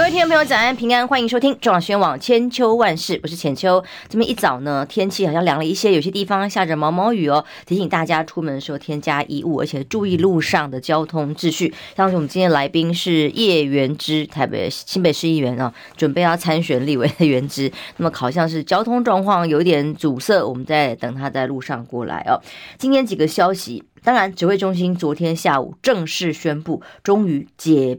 各位听众朋友，早安平安，欢迎收听中广新闻网千秋万事，我是浅秋。这么一早呢，天气好像凉了一些，有些地方下着毛毛雨哦。提醒大家出门的时候添加衣物，而且注意路上的交通秩序。像是我们今天来宾是叶元之，台北新北市议员哦，准备要参选立委的元之。那么好像是交通状况有点阻塞，我们在等他在路上过来哦。今天几个消息，当然指挥中心昨天下午正式宣布，终于解。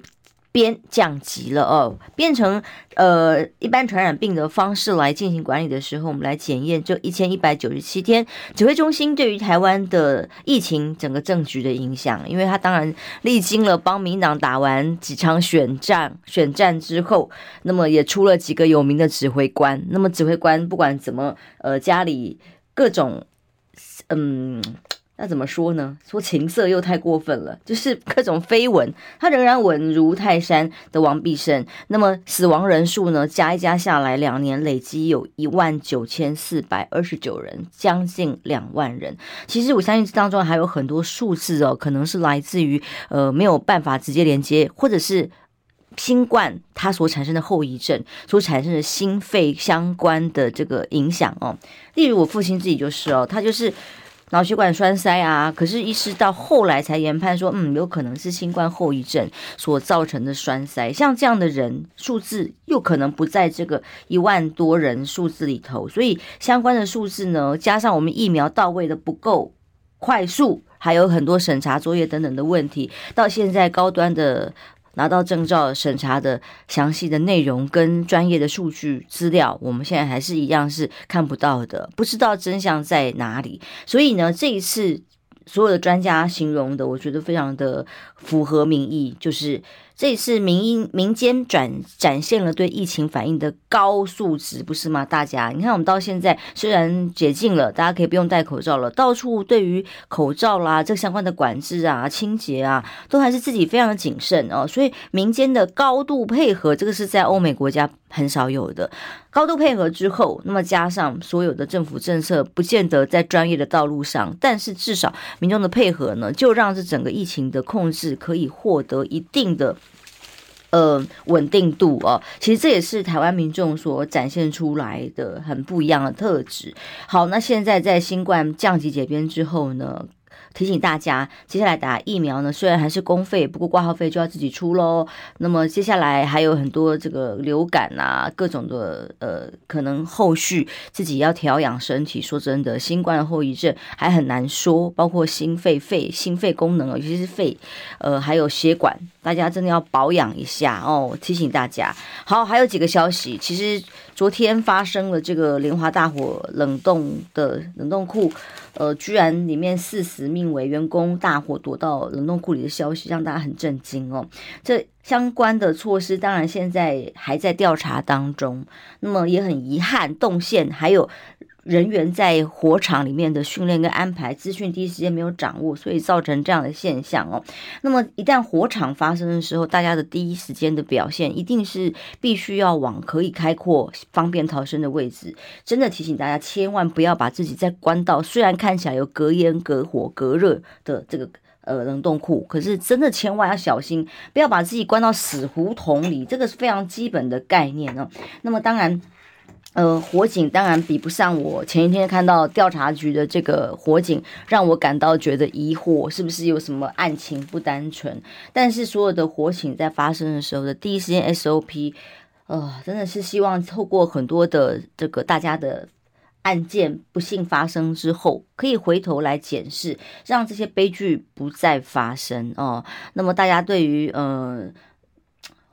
边降级了哦，变成呃一般传染病的方式来进行管理的时候，我们来检验这一千一百九十七天指挥中心对于台湾的疫情整个政局的影响，因为他当然历经了帮民党打完几场选战选战之后，那么也出了几个有名的指挥官，那么指挥官不管怎么呃家里各种嗯。那怎么说呢？说情色又太过分了，就是各种绯闻，他仍然稳如泰山的王必胜。那么死亡人数呢？加一加下来，两年累积有一万九千四百二十九人，将近两万人。其实我相信这当中还有很多数字哦，可能是来自于呃没有办法直接连接，或者是新冠它所产生的后遗症，所产生的心肺相关的这个影响哦。例如我父亲自己就是哦，他就是。脑血管栓塞啊，可是医师到后来才研判说，嗯，有可能是新冠后遗症所造成的栓塞。像这样的人数字又可能不在这个一万多人数字里头，所以相关的数字呢，加上我们疫苗到位的不够快速，还有很多审查作业等等的问题，到现在高端的。拿到证照审查的详细的内容跟专业的数据资料，我们现在还是一样是看不到的，不知道真相在哪里。所以呢，这一次所有的专家形容的，我觉得非常的符合民意，就是。这一次民营民间转展现了对疫情反应的高素质，不是吗？大家，你看我们到现在虽然解禁了，大家可以不用戴口罩了，到处对于口罩啦这相关的管制啊、清洁啊，都还是自己非常的谨慎哦。所以民间的高度配合，这个是在欧美国家很少有的。高度配合之后，那么加上所有的政府政策，不见得在专业的道路上，但是至少民众的配合呢，就让这整个疫情的控制可以获得一定的。呃，稳定度哦，其实这也是台湾民众所展现出来的很不一样的特质。好，那现在在新冠降级解编之后呢，提醒大家，接下来打疫苗呢，虽然还是公费，不过挂号费就要自己出喽。那么接下来还有很多这个流感啊，各种的呃，可能后续自己要调养身体。说真的，新冠的后遗症还很难说，包括心肺肺、心肺功能，尤其是肺，呃，还有血管，大家真的要保养一下哦。提醒大家，好，还有几个消息，其实昨天发生了这个联华大火冷冻的冷冻库。呃，居然里面四死命为，员工大火躲到冷冻库里的消息，让大家很震惊哦。这相关的措施当然现在还在调查当中，那么也很遗憾，动线还有。人员在火场里面的训练跟安排资讯第一时间没有掌握，所以造成这样的现象哦。那么一旦火场发生的时候，大家的第一时间的表现一定是必须要往可以开阔、方便逃生的位置。真的提醒大家，千万不要把自己再关到虽然看起来有隔烟、隔火、隔热的这个呃冷冻库，可是真的千万要小心，不要把自己关到死胡同里。这个是非常基本的概念哦。那么当然。呃，火警当然比不上我前一天看到调查局的这个火警，让我感到觉得疑惑，是不是有什么案情不单纯？但是所有的火警在发生的时候的第一时间 SOP，呃，真的是希望透过很多的这个大家的案件不幸发生之后，可以回头来检视，让这些悲剧不再发生哦。那么大家对于呃。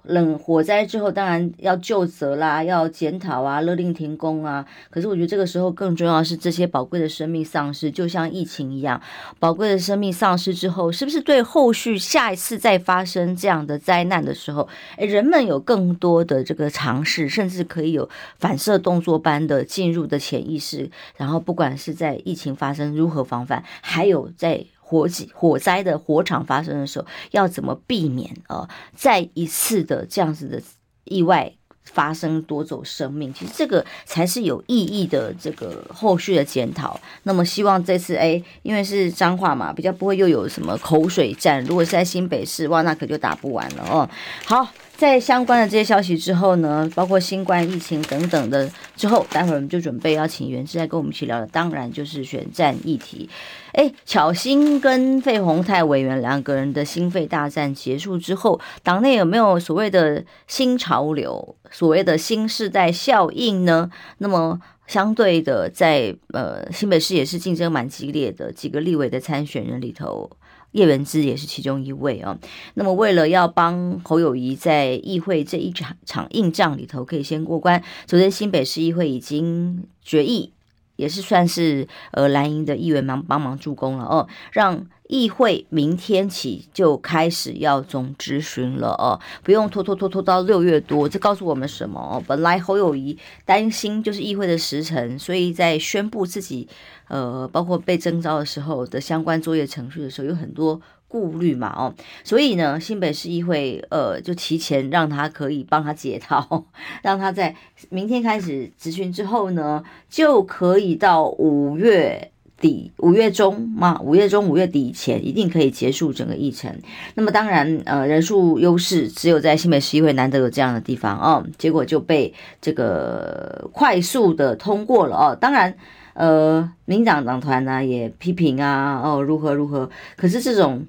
冷火灾之后，当然要就责啦，要检讨啊，勒令停工啊。可是我觉得这个时候更重要是这些宝贵的生命丧失，就像疫情一样，宝贵的生命丧失之后，是不是对后续下一次再发生这样的灾难的时候，诶，人们有更多的这个尝试，甚至可以有反射动作般的进入的潜意识。然后不管是在疫情发生如何防范，还有在。火警、火灾的火场发生的时候，要怎么避免啊？再一次的这样子的意外发生夺走生命，其实这个才是有意义的这个后续的检讨。那么希望这次哎，因为是脏话嘛，比较不会又有什么口水战。如果是在新北市，哇，那可就打不完了哦。好。在相关的这些消息之后呢，包括新冠疫情等等的之后，待会儿我们就准备要请袁志来跟我们一起聊的，当然就是选战议题。哎，巧芯跟费鸿泰委员两个人的心肺大战结束之后，党内有没有所谓的新潮流、所谓的新世代效应呢？那么相对的在，在呃新北市也是竞争蛮激烈的几个立委的参选人里头。叶元之也是其中一位哦。那么，为了要帮侯友宜在议会这一场场硬仗里头可以先过关，昨天新北市议会已经决议，也是算是呃蓝营的议员忙帮忙助攻了哦，让议会明天起就开始要总咨询了哦，不用拖拖拖拖到六月多。这告诉我们什么哦？本来侯友宜担心就是议会的时程，所以在宣布自己。呃，包括被征召的时候的相关作业程序的时候，有很多顾虑嘛，哦，所以呢，新北市议会呃就提前让他可以帮他解套，让他在明天开始质询之后呢，就可以到五月底、五月中嘛，五月中、五月底以前一定可以结束整个议程。那么当然，呃，人数优势只有在新北市议会难得有这样的地方哦，结果就被这个快速的通过了哦，当然。呃，民党党团呢也批评啊，哦，如何如何？可是这种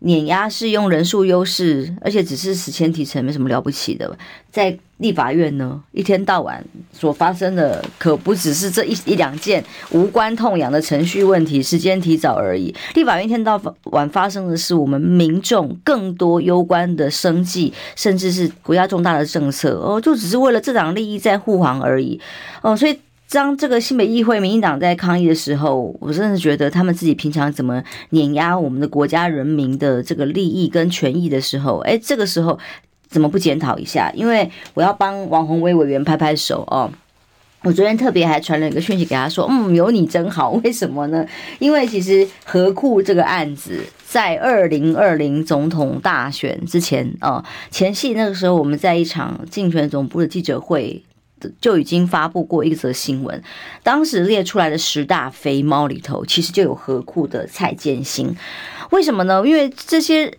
碾压是用人数优势，而且只是时迁提成，没什么了不起的。在立法院呢，一天到晚所发生的可不只是这一一两件无关痛痒的程序问题，时间提早而已。立法院一天到晚发生的是我们民众更多攸关的生计，甚至是国家重大的政策哦，就只是为了这党利益在护航而已哦，所以。当这个新北议会民进党在抗议的时候，我真的觉得他们自己平常怎么碾压我们的国家人民的这个利益跟权益的时候，哎，这个时候怎么不检讨一下？因为我要帮王宏威委员拍拍手哦。我昨天特别还传了一个讯息给他说，嗯，有你真好。为什么呢？因为其实何库这个案子在二零二零总统大选之前哦，前夕那个时候我们在一场竞选总部的记者会。就已经发布过一则新闻，当时列出来的十大肥猫里头，其实就有何库的蔡建新。为什么呢？因为这些。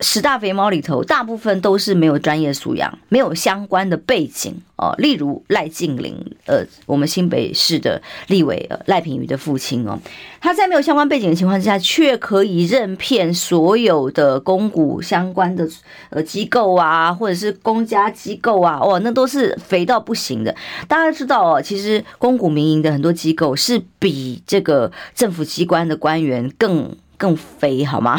十大肥猫里头，大部分都是没有专业素养、没有相关的背景哦。例如赖静玲，呃，我们新北市的立委呃赖品妤的父亲哦，他在没有相关背景的情况之下，却可以任骗所有的公股相关的呃机构啊，或者是公家机构啊，哇，那都是肥到不行的。大家知道哦，其实公股民营的很多机构是比这个政府机关的官员更更肥，好吗？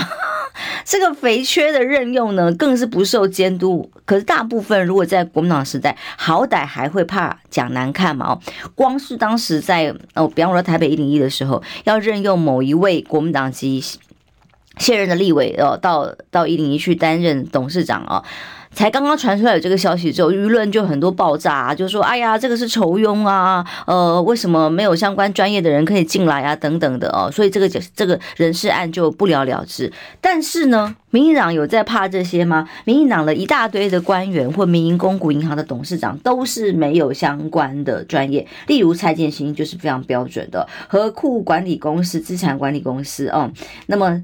这个肥缺的任用呢，更是不受监督。可是大部分如果在国民党时代，好歹还会怕讲难看嘛。哦，光是当时在哦，比方说台北一零一的时候，要任用某一位国民党籍现任的立委哦，到到一零一去担任董事长哦。才刚刚传出来有这个消息之后，舆论就很多爆炸啊，就说：“哎呀，这个是酬庸啊，呃，为什么没有相关专业的人可以进来啊？等等的哦。”所以这个这个人事案就不了了之。但是呢，民进党有在怕这些吗？民进党的一大堆的官员或民营公股银行的董事长都是没有相关的专业，例如蔡建兴就是非常标准的和库管理公司、资产管理公司哦、那么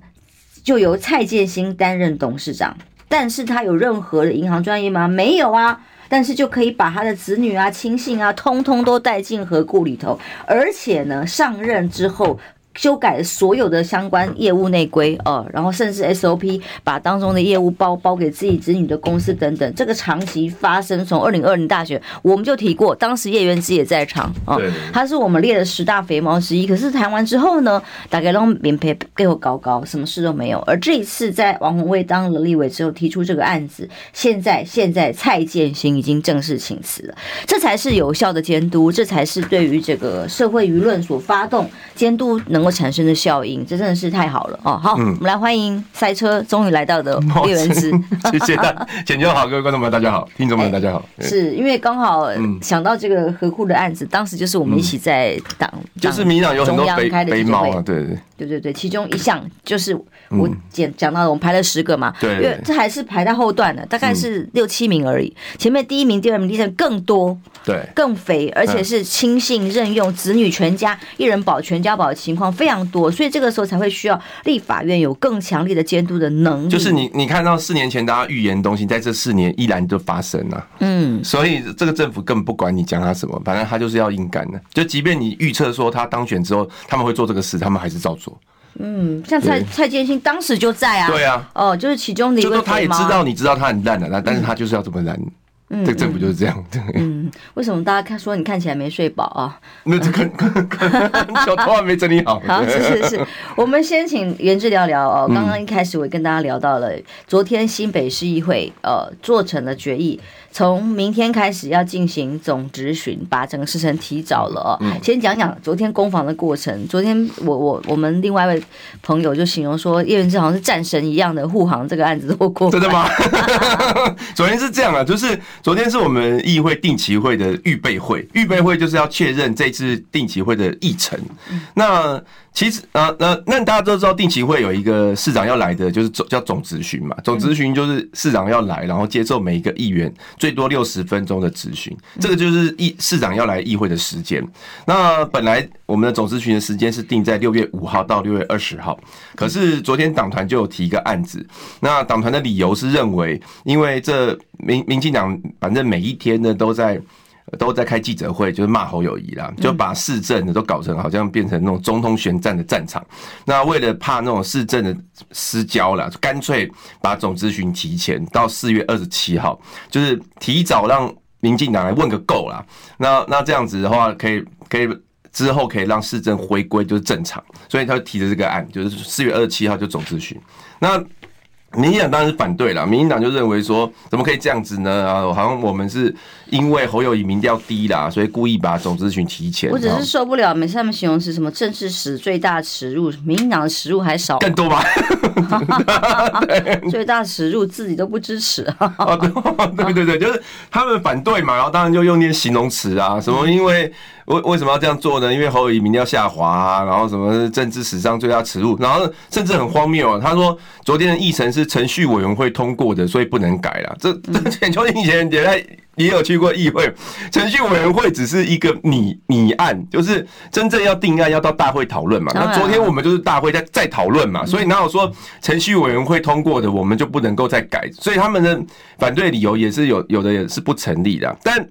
就由蔡建兴担任董事长。但是他有任何的银行专业吗？没有啊，但是就可以把他的子女啊、亲信啊，通通都带进河库里头，而且呢，上任之后。修改所有的相关业务内规哦，然后甚至 SOP 把当中的业务包包给自己子女的公司等等，这个长期发生。从二零二零大选我们就提过，当时叶元之也在场哦，他是我们列的十大肥猫之一。可是谈完之后呢，大概让免赔给我搞搞，什么事都没有。而这一次在王宏卫当了立委之后提出这个案子，现在现在蔡建新已经正式请辞了，这才是有效的监督，这才是对于这个社会舆论所发动监督能。够产生的效应，这真的是太好了哦。好，嗯、我们来欢迎赛车终于来到的叶元之，谢谢大家，浅秋好，各位观众朋友大家好，听众们大家好。欸、是因为刚好想到这个河库的案子，当时就是我们一起在党，就是民进党有很多肥肥猫啊，对。对。对对对，其中一项就是我讲讲到的，我们排了十个嘛，对，因为这还是排在后段的，大概是六七名而已。前面第一名、第二名、第三更多，对，更肥，而且是亲信任用，子女全家一人保全家保的情况非常多，所以这个时候才会需要立法院有更强烈的监督的能力。就是你你看到四年前大家预言的东西，在这四年依然就发生了，嗯，所以这个政府根本不管你讲他什么，反正他就是要硬干的。就即便你预测说他当选之后他们会做这个事，他们还是照做。嗯，像蔡蔡建兴当时就在啊，对啊，哦，就是其中的一个，就说他也知道，你知道他很烂的，那但是他就是要这么烂。嗯，这个政府就是这样。嗯，为什么大家看说你看起来没睡饱啊？那这个小头还没整理好。好，是是是，我们先请袁志聊聊哦。刚刚一开始我也跟大家聊到了，昨天新北市议会呃做成了决议。从明天开始要进行总质询，把整个事情提早了哦。先讲讲昨天攻防的过程。昨天我我我们另外一位朋友就形容说，叶元之好像是战神一样的护航这个案子都过。真的吗？昨天是这样啊，就是昨天是我们议会定期会的预备会，预备会就是要确认这次定期会的议程。那其实呃，那那大家都知道，定期会有一个市长要来的，就是总叫总咨询嘛。总咨询就是市长要来，然后接受每一个议员最多六十分钟的咨询，这个就是议市长要来议会的时间。那本来我们的总咨询的时间是定在六月五号到六月二十号，可是昨天党团就有提一个案子，那党团的理由是认为，因为这民民进党反正每一天呢都在。都在开记者会，就是骂侯友谊啦，就把市政的都搞成好像变成那种总统选战的战场。那为了怕那种市政的失焦啦，干脆把总咨询提前到四月二十七号，就是提早让民进党来问个够啦。那那这样子的话，可以可以之后可以让市政回归就是正常，所以他提的这个案就是四月二十七号就总咨询。那民进党当然是反对了，民进党就认为说，怎么可以这样子呢？啊，好像我们是因为侯友谊民调低啦，所以故意把总质询提前。我只是受不了，每次他们形容是什么政治史最大耻辱，民进党的耻辱还少更多吧？最大耻辱自己都不支持啊！对对对，就是他们反对嘛，然后当然就用那些形容词啊，什么因为。为为什么要这样做呢？因为侯友谊民调下滑啊，然后什么政治史上最大耻辱，然后甚至很荒谬啊。他说昨天的议程是程序委员会通过的，所以不能改了。这这浅秋以前也在也有去过议会，程序委员会只是一个拟拟案，就是真正要定案要到大会讨论嘛。那昨天我们就是大会在在讨论嘛，所以哪有说程序委员会通过的我们就不能够再改？所以他们的反对理由也是有有的也是不成立的。但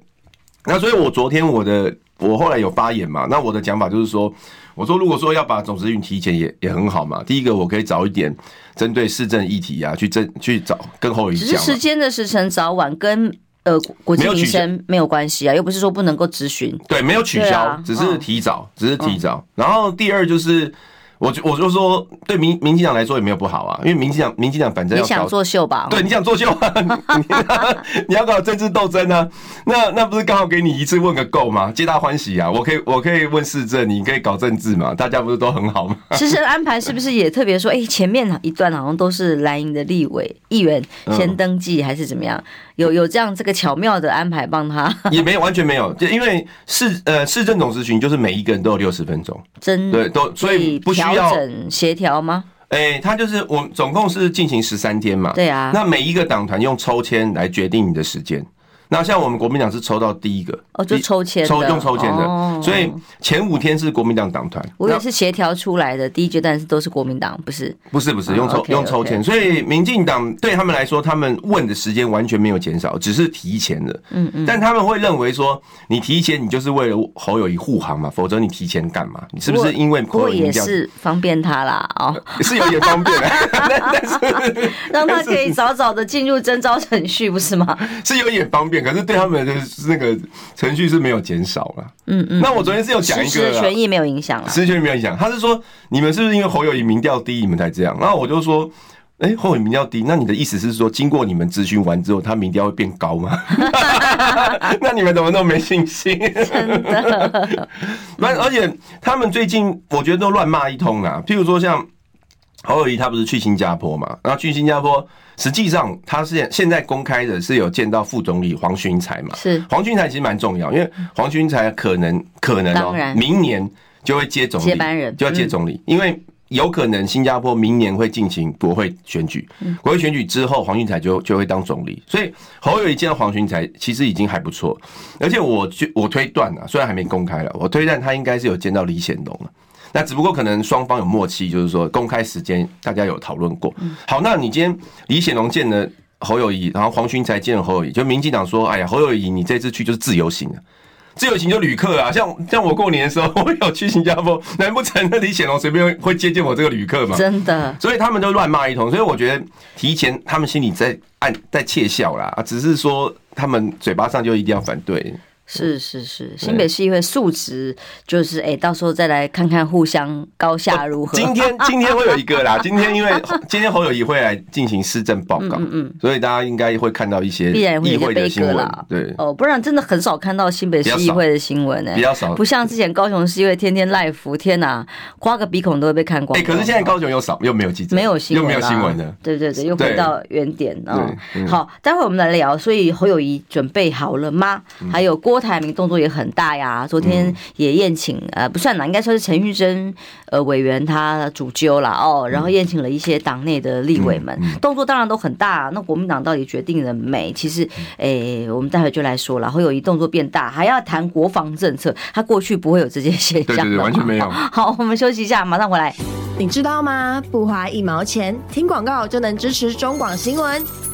那所以我昨天我的。我后来有发言嘛？那我的讲法就是说，我说如果说要把总质询提前也也很好嘛。第一个，我可以早一点针对市政议题啊，去争去找跟侯友宜讲。只是时间的时程早晚跟呃国际民生没有关系啊，又不是说不能够咨询。对，没有取消，只是提早，只是提早。然后第二就是。我就我就说，对民民进党来说也没有不好啊，因为民进党民进党反正要你想作秀吧？对，你想作秀啊？你要搞政治斗争啊？那那不是刚好给你一次问个够吗？皆大欢喜啊！我可以我可以问市政，你可以搞政治嘛？大家不是都很好吗？其实安排是不是也特别说？哎、欸，前面一段好像都是蓝营的立委议员先登记，还是怎么样？有有这样这个巧妙的安排帮他？也没有，完全没有，就因为市呃市政总咨询就是每一个人都有六十分钟，真对都所以不需要。整协调吗？哎、欸，他就是我总共是进行十三天嘛。对啊，那每一个党团用抽签来决定你的时间。那像我们国民党是抽到第一个哦，就抽签抽用抽签的，哦，所以前五天是国民党党团，我也是协调出来的。第一阶段是都是国民党，不是不是不是用抽，哦，用抽签，所以民进党对他们来说，他们问的时间完全没有减少，只是提前了。嗯嗯，但他们会认为说，你提前你就是为了侯友谊护航嘛，否则你提前干嘛？你是不是因为不过也是方便他啦？哦，是有点方便，但 但是让他可以早早的进入征召程序，不是吗？是有点方便。可是对他们的那个程序是没有减少了，嗯嗯。那我昨天是有讲一个，实权益没有影响了，实权益没有影响。他是说你们是不是因为侯友宜民调低，你们才这样？然后我就说哎、欸，侯友宜民调低，那你的意思是说，经过你们咨询完之后，他民调会变高吗？那你们怎么那么没信心？真的。而且他们最近我觉得都乱骂一通啦。譬如说像侯友谊，他不是去新加坡嘛？然后去新加坡，实际上他是现在公开的是有见到副总理黄循财嘛？是黄循财其实蛮重要，因为黄循财可能可能哦、喔，明年就会接总理，接班人就要接总理，因为。有可能新加坡明年会进行国会选举，国会选举之后，黄循财就就会当总理。所以侯友谊见到黄循财，其实已经还不错。而且我我推断啊，虽然还没公开了，我推断他应该是有见到李显龙了。那只不过可能双方有默契，就是说公开时间大家有讨论过。好，那你今天李显龙见了侯友谊，然后黄循财见了侯友谊，就民进党说：“哎呀，侯友谊，你这次去就是自由行了。”自由行就旅客啊，像像我过年的时候，我有去新加坡，难不成那李显龙随便会接见我这个旅客吗？真的，所以他们都乱骂一通，所以我觉得提前他们心里在暗在窃笑啦，只是说他们嘴巴上就一定要反对。是是是，新北市议会素质就是哎、欸，到时候再来看看互相高下如何。今天 今天会有一个啦，今天因为 今天侯友谊会来进行市政报告，嗯嗯，所以大家应该会看到一些议会的新闻，对。哦，不然真的很少看到新北市议会的新闻呢，比较少，不像之前高雄市议会天天 live，天哪，刮个鼻孔都会被看光。哎，可是现在高雄又少，又没有记者，没有新闻，又没有新闻的，对对对，又回到原点啊。好，待会我们来聊，所以侯友谊准备好了吗？还有郭台铭动作也很。大呀，昨天也宴请，呃，不算啦，应该算是陈玉珍呃委员他主揪了哦，然后宴请了一些党内的立委们，动作当然都很大。那国民党到底决定了没？其实，哎，我们待会就来说了，会有一动作变大，还要谈国防政策，他过去不会有这些现象，对对对，完全没有。好，我们休息一下，马上回来。你知道吗？不花一毛钱，听广告就能支持中广新闻。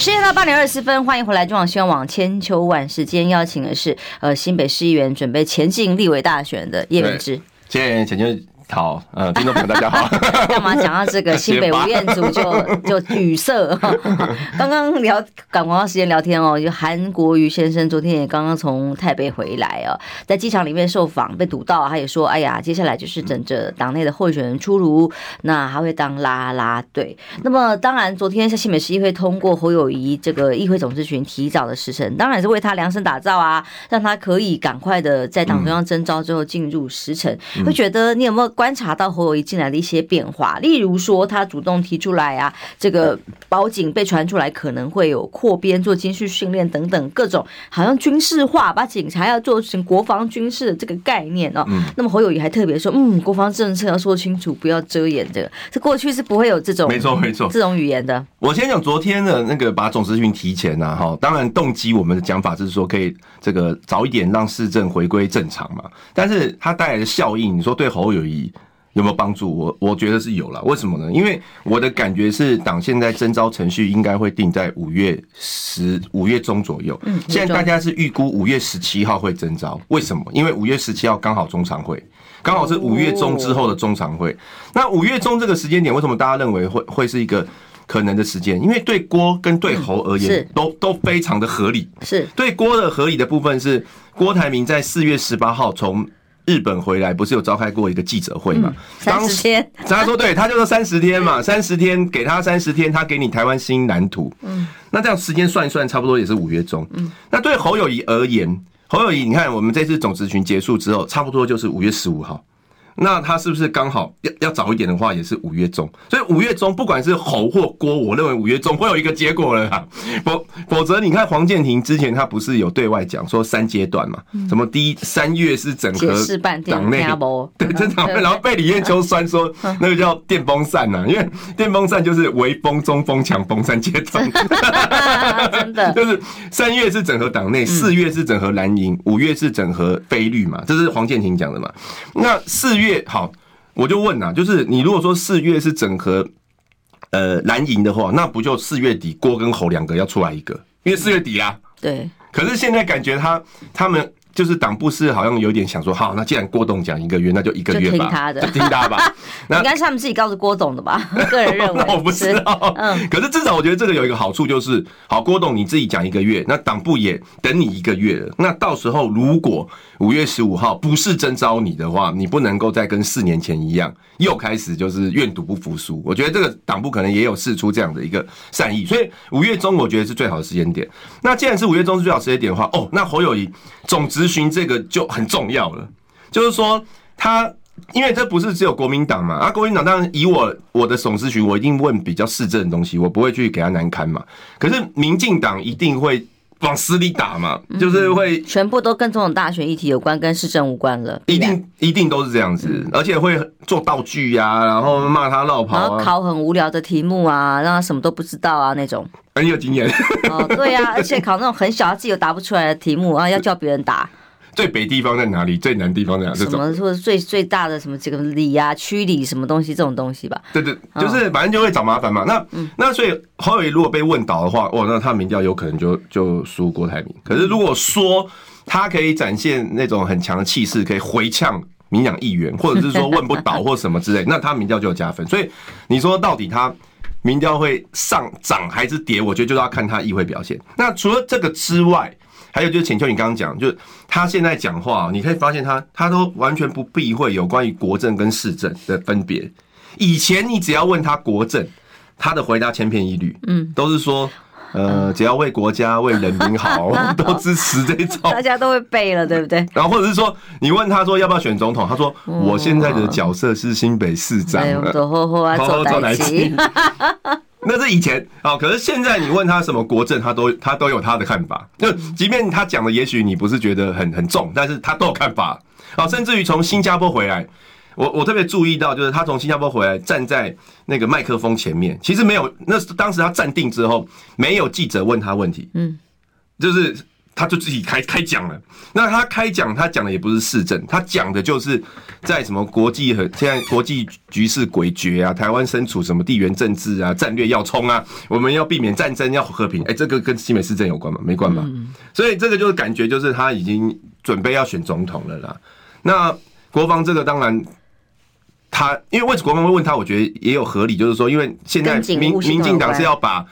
时间到八点二十分，欢迎回来中广新闻网千秋万世。今天邀请的是呃新北市议员，准备前进立委大选的叶明之。谢谢浅秋。好，呃，听众朋友大家好。干嘛讲到这个新北吴彦祖就 就语塞？刚刚聊赶广告时间聊天哦，就韩国瑜先生昨天也刚刚从台北回来哦，在机场里面受访被堵到，他也说：“哎呀，接下来就是等着党内的候选人出炉，那他会当啦啦队。”那么当然，昨天在新北市议会通过侯友谊这个议会总咨询提早的时程，当然是为他量身打造啊，让他可以赶快的在党中央征召之后进入时程。会觉得你有没有？观察到侯友谊进来的一些变化，例如说他主动提出来啊，这个保警被传出来可能会有扩编做军事训练等等各种，好像军事化，把警察要做成国防军事的这个概念哦。嗯。那么侯友谊还特别说，嗯，国防政策要说清楚，不要遮掩这个。这过去是不会有这种没错没错这种语言的。我先讲昨天的那个把总咨询提前呐，哈，当然动机我们的讲法就是说可以这个早一点让市政回归正常嘛，但是它带来的效应，你说对侯友宜。有没有帮助？我我觉得是有了。为什么呢？因为我的感觉是，党现在征招程序应该会定在五月十五月中左右。嗯，现在大家是预估五月十七号会征招。为什么？因为五月十七号刚好中常会，刚好是五月中之后的中常会。那五月中这个时间点，为什么大家认为会会是一个可能的时间？因为对郭跟对侯而言，都都非常的合理。是对郭的合理的部分是，郭台铭在四月十八号从。日本回来不是有召开过一个记者会嘛？三十天，他说对，他就说三十天嘛，三十天给他三十天，他给你台湾新蓝图。嗯，那这样时间算一算，差不多也是五月中。嗯，那对侯友谊而言，侯友谊，你看我们这次总执群结束之后，差不多就是五月十五号。那他是不是刚好要要早一点的话，也是五月中？所以五月中不管是侯或郭，我认为五月中会有一个结果了啦。否否则，你看黄建庭之前他不是有对外讲说三阶段嘛？什么第一三月是整合党内，对，正常，然后被李彦秋酸说那个叫电风扇呐，因为电风扇就是微风、中风、强风三阶段，真的就是三月是整合党内，四月是整合蓝营，五月是整合非绿嘛？这是黄建庭讲的嘛？那四月。月好，我就问啊，就是你如果说四月是整合呃蓝营的话，那不就四月底郭跟侯两个要出来一个？因为四月底啊，对，可是现在感觉他他们。就是党部是好像有点想说，好，那既然郭董讲一个月，那就一个月吧，就听他的，就听他吧。那应该是他们自己告诉郭董的吧？我个人认为，我不知道。嗯，可是至少我觉得这个有一个好处，就是好，郭董你自己讲一个月，那党部也等你一个月了。那到时候如果五月十五号不是征召你的话，你不能够再跟四年前一样，又开始就是愿赌不服输。我觉得这个党部可能也有试出这样的一个善意，所以五月中我觉得是最好的时间点。那既然是五月中是最好时间点的话，哦，那侯友谊总质询这个就很重要了，就是说他，因为这不是只有国民党嘛，啊，国民党当然以我我的总咨询，我一定问比较市政的东西，我不会去给他难堪嘛。可是民进党一定会往死里打嘛，就是会全部都跟总统大选议题有关，跟市政无关了，一定一定都是这样子，而且会做道具呀、啊，然后骂他落跑、啊，然后考很无聊的题目啊，让他什么都不知道啊那种。很有经验哦，对呀、啊，而且考那种很小他自己又答不出来的题目，然后要叫别人答。最北地方在哪里？最南地方在哪里？什么或者最最大的什么这个里啊区里什么东西这种东西吧？对对，就是反正就会找麻烦嘛。那、嗯、那所以侯友宜如果被问倒的话，哇，那他民调有可能就就输郭台铭。可是如果说他可以展现那种很强的气势，可以回呛民养议员，或者是说问不倒或什么之类，那他民调就有加分。所以你说到底他民调会上涨还是跌？我觉得就是要看他议会表现。那除了这个之外，还有就是浅秋，你刚刚讲，就是他现在讲话，你可以发现他他都完全不避讳有关于国政跟市政的分别。以前你只要问他国政，他的回答千篇一律，嗯，都是说，呃，只要为国家为人民好，都支持这种，大家都会背了，对不对？然后或者是说，你问他说要不要选总统，他说我现在的角色是新北市长，走后后啊，走来起。那是以前啊，可是现在你问他什么国政，他都他都有他的看法。就即便他讲的，也许你不是觉得很很重，但是他都有看法。啊，甚至于从新加坡回来，我我特别注意到，就是他从新加坡回来，站在那个麦克风前面，其实没有，那当时他站定之后，没有记者问他问题，嗯，就是。他就自己开开讲了，那他开讲，他讲的也不是市政，他讲的就是在什么国际和现在国际局势诡谲啊，台湾身处什么地缘政治啊，战略要冲啊，我们要避免战争，要和平，哎、欸，这个跟新北市政有关吗？没关吧？所以这个就是感觉就是他已经准备要选总统了啦。那国防这个当然，他因为为什么国防会问他，我觉得也有合理，就是说因为现在民民进党是要把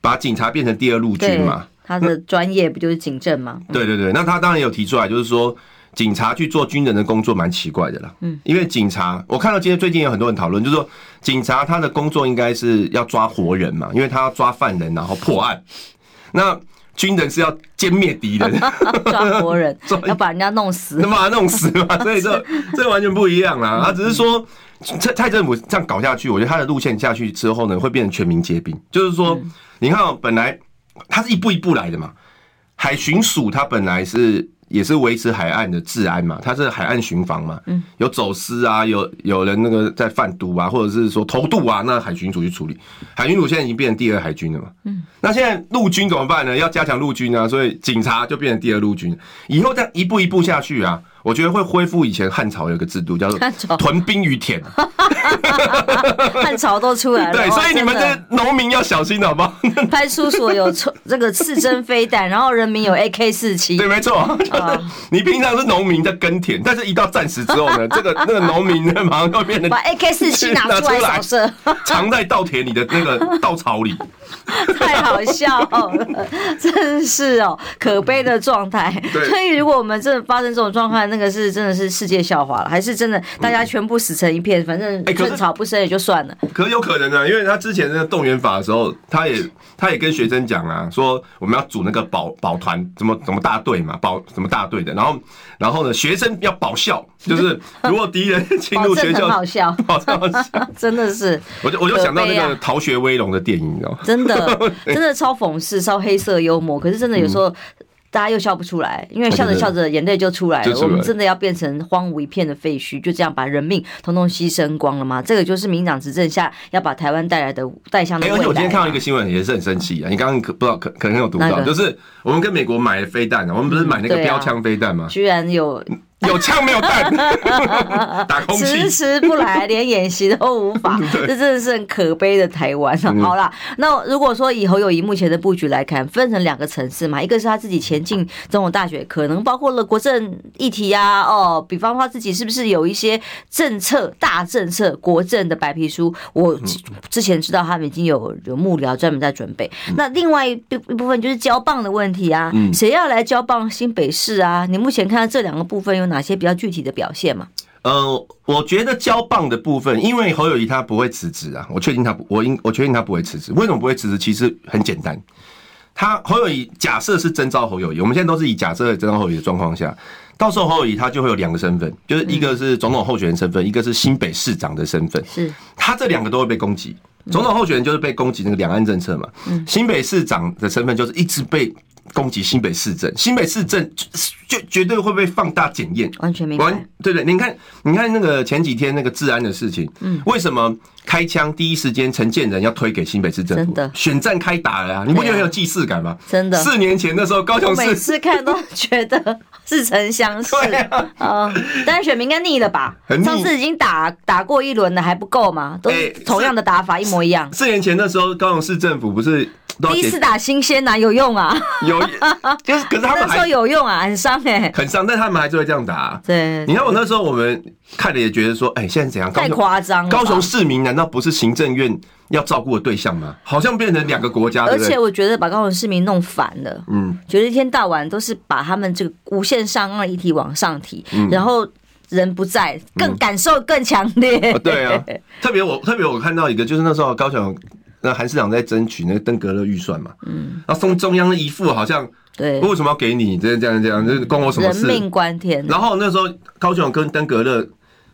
把警察变成第二陆军嘛。他的专业不就是警政吗？对对对，那他当然有提出来，就是说警察去做军人的工作蛮奇怪的啦。嗯，因为警察，我看到今天最近有很多人讨论，就是说警察他的工作应该是要抓活人嘛，因为他要抓犯人然后破案。那军人是要歼灭敌人，抓活人，要把人家弄死，能把他弄死嘛？所以这这完全不一样啦。他只是说蔡蔡政府这样搞下去，我觉得他的路线下去之后呢，会变成全民皆兵，就是说，你看本来。它是一步一步来的嘛，海巡署它本来是也是维持海岸的治安嘛，它是海岸巡防嘛，嗯，有走私啊，有有人那个在贩毒啊，或者是说偷渡啊，那海巡署去处理。海巡署现在已经变成第二海军了嘛，嗯，那现在陆军怎么办呢？要加强陆军啊，所以警察就变成第二陆军，以后这样一步一步下去啊。我觉得会恢复以前汉朝有个制度，叫做屯兵于田。汉朝都出来了，对，所以你们的农民要小心，好不好？派出所有这个刺针飞弹，然后人民有 AK 四七。对，没错。你平常是农民在耕田，但是一到战时之后呢，这个那个农民呢，马上就变成把 AK 四七拿出来扫射，藏在稻田里的那个稻草里。太好笑了，真是哦，可悲的状态。所以如果我们真的发生这种状况，那个是真的是世界笑话了，还是真的大家全部死成一片？反正寸草不生也就算了。可是有可能啊，因为他之前那个动员法的时候，他也他也跟学生讲啊，说我们要组那个保保团，怎么怎么大队嘛，保什么大队的。然后然后呢，学生要保校，就是 如果敌人侵入学校，好笑，好笑，真的是。我就我就想到那个《逃学威龙》的电影，你知道吗？真的，真的超讽刺，超黑色幽默。可是真的有时候。大家又笑不出来，因为笑着笑着眼泪就出来了。我们真的要变成荒芜一片的废墟，就这样把人命统统牺牲光了吗？这个就是民进党执政下要把台湾带来的带向的未来。而且我今天看到一个新闻也是很生气啊！你刚刚可不知道可可能有读到，就是我们跟美国买的飞弹，我们不是买那个标枪飞弹吗？居然有有枪没有弹，打空气，迟迟不来，连演习都无法，这真的是很可悲的台湾啊！好啦，那如果说以侯友宜目前的布局来看，分成两个层次嘛，一个是他自己前进总统大学，可能包括了国政议题啊，哦，比方说他自己是不是有一些政策大政策国政的白皮书？我之前知道他们已经有有幕僚专门在准备。那另外一一部分就是交棒的问题啊，谁要来交棒新北市啊？你目前看到这两个部分有哪些比较具体的表现吗？呃，我觉得交棒的部分，因为侯友谊他不会辞职啊，我确定他不，我应我确定他不会辞职。为什么不会辞职？其实很简单，他侯友谊假设是征召侯友谊，我们现在都是以假设征召侯友谊的状况下，到时候侯友谊他就会有两个身份，就是一个是总统候选人身份，一个是新北市长的身份，是他这两个都会被攻击。总统候选人就是被攻击那个两岸政策嘛，新北市长的身份就是一直被。攻击新北市政，新北市政就绝对会被放大检验，完全没完。对对，你看，你看那个前几天那个治安的事情，嗯，为什么开枪第一时间陈建仁要推给新北市政府？真的，选战开打了啊！你不觉得很有既视感吗？真的，四年前的时候，高雄市每次看都觉得似曾相识。对啊，但是选民应该腻了吧？上次已经打打过一轮了，还不够吗？都是同样的打法，一模一样。四年前的时候，高雄市政府不是？第一次打新鲜哪有用啊？有，就是可是他们那时候有用啊，很伤哎、欸，很伤，但他们还是会这样打、啊。对，你看我那时候我们看了也觉得说，哎、欸，现在怎样？太夸张了。高雄市民难道不是行政院要照顾的对象吗？好像变成两个国家。而且我觉得把高雄市民弄烦了，嗯，觉得一天到晚都是把他们这个无限上纲的议题往上提，嗯、然后人不在，更感受更强烈、嗯。对啊，特别我特别我看到一个，就是那时候高雄。那韩市长在争取那个登革热预算嘛，嗯，然后送中央的一副好像，对，为什么要给你？这样这样这样，这关我什么事？人命关天。然后那时候高雄跟登革热，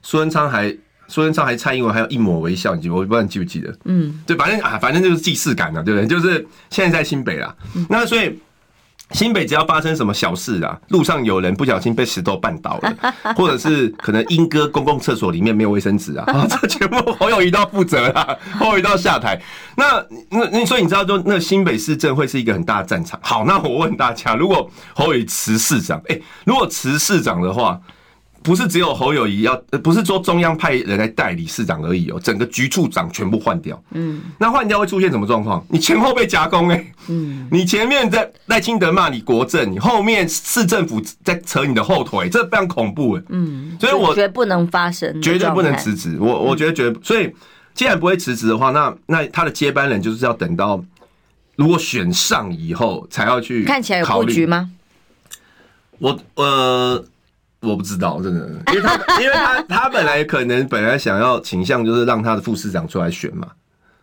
苏贞昌还苏贞昌还蔡英文还有一抹微笑，你记我不知道你记不记得？嗯，对，反正啊，反正就是既视感啊，对不对？就是现在在新北啦，嗯、那所以。新北只要发生什么小事啊，路上有人不小心被石头绊倒了，或者是可能英歌公共厕所里面没有卫生纸啊，啊，这全部侯友谊都要负责啦，侯友谊都要下台。那那那所以你知道，就那新北市政会是一个很大的战场。好，那我问大家，如果侯友谊辞市长，哎，如果辞市长的话。不是只有侯友谊要，不是说中央派人来代理市长而已哦，整个局处长全部换掉。嗯，那换掉会出现什么状况？你前后被夹攻哎。嗯，你前面在赖清德骂你国政，你后面市政府在扯你的后腿，这非常恐怖哎。嗯，所以我觉得不能发生，绝对不能辞职。我我觉得觉得，所以既然不会辞职的话，那那他的接班人就是要等到如果选上以后才要去。看起来有布局吗？我呃。我不知道，真的，因为他，因为他，他本来可能本来想要倾向就是让他的副市长出来选嘛，